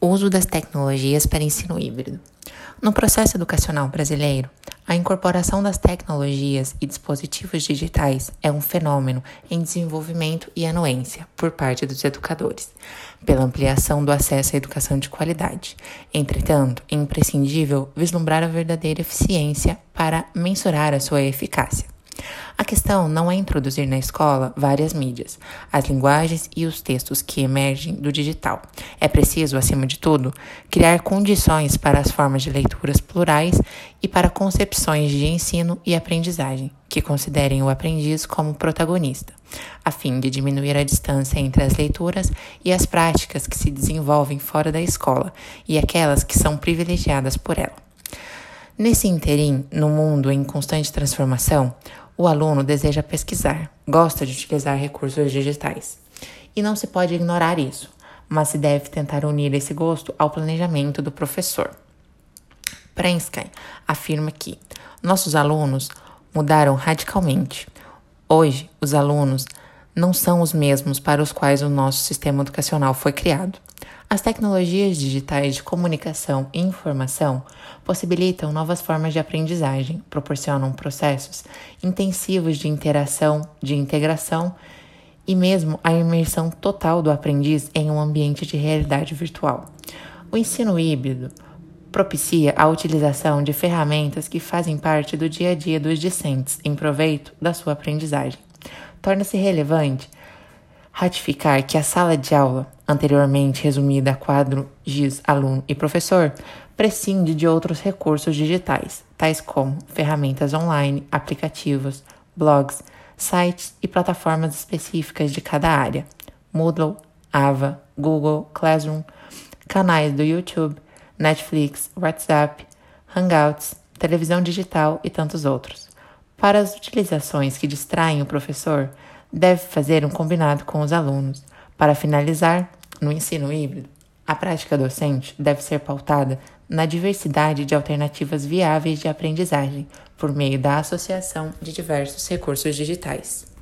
Uso das tecnologias para ensino híbrido. No processo educacional brasileiro, a incorporação das tecnologias e dispositivos digitais é um fenômeno em desenvolvimento e anuência por parte dos educadores, pela ampliação do acesso à educação de qualidade. Entretanto, é imprescindível vislumbrar a verdadeira eficiência para mensurar a sua eficácia. A questão não é introduzir na escola várias mídias, as linguagens e os textos que emergem do digital. É preciso, acima de tudo, criar condições para as formas de leituras plurais e para concepções de ensino e aprendizagem que considerem o aprendiz como protagonista, a fim de diminuir a distância entre as leituras e as práticas que se desenvolvem fora da escola e aquelas que são privilegiadas por ela. Nesse interim, no mundo em constante transformação, o aluno deseja pesquisar, gosta de utilizar recursos digitais. E não se pode ignorar isso, mas se deve tentar unir esse gosto ao planejamento do professor. Prensky afirma que nossos alunos mudaram radicalmente. Hoje, os alunos não são os mesmos para os quais o nosso sistema educacional foi criado. As tecnologias digitais de comunicação e informação possibilitam novas formas de aprendizagem, proporcionam processos intensivos de interação, de integração e mesmo a imersão total do aprendiz em um ambiente de realidade virtual. O ensino híbrido propicia a utilização de ferramentas que fazem parte do dia a dia dos discentes em proveito da sua aprendizagem. Torna-se relevante ratificar que a sala de aula, anteriormente resumida a quadro GIS aluno e professor, prescinde de outros recursos digitais, tais como ferramentas online, aplicativos, blogs, sites e plataformas específicas de cada área, Moodle, Ava, Google, Classroom, canais do YouTube, Netflix, WhatsApp, Hangouts, televisão digital e tantos outros. Para as utilizações que distraem o professor, deve fazer um combinado com os alunos. Para finalizar, no ensino híbrido, a prática docente deve ser pautada na diversidade de alternativas viáveis de aprendizagem por meio da associação de diversos recursos digitais.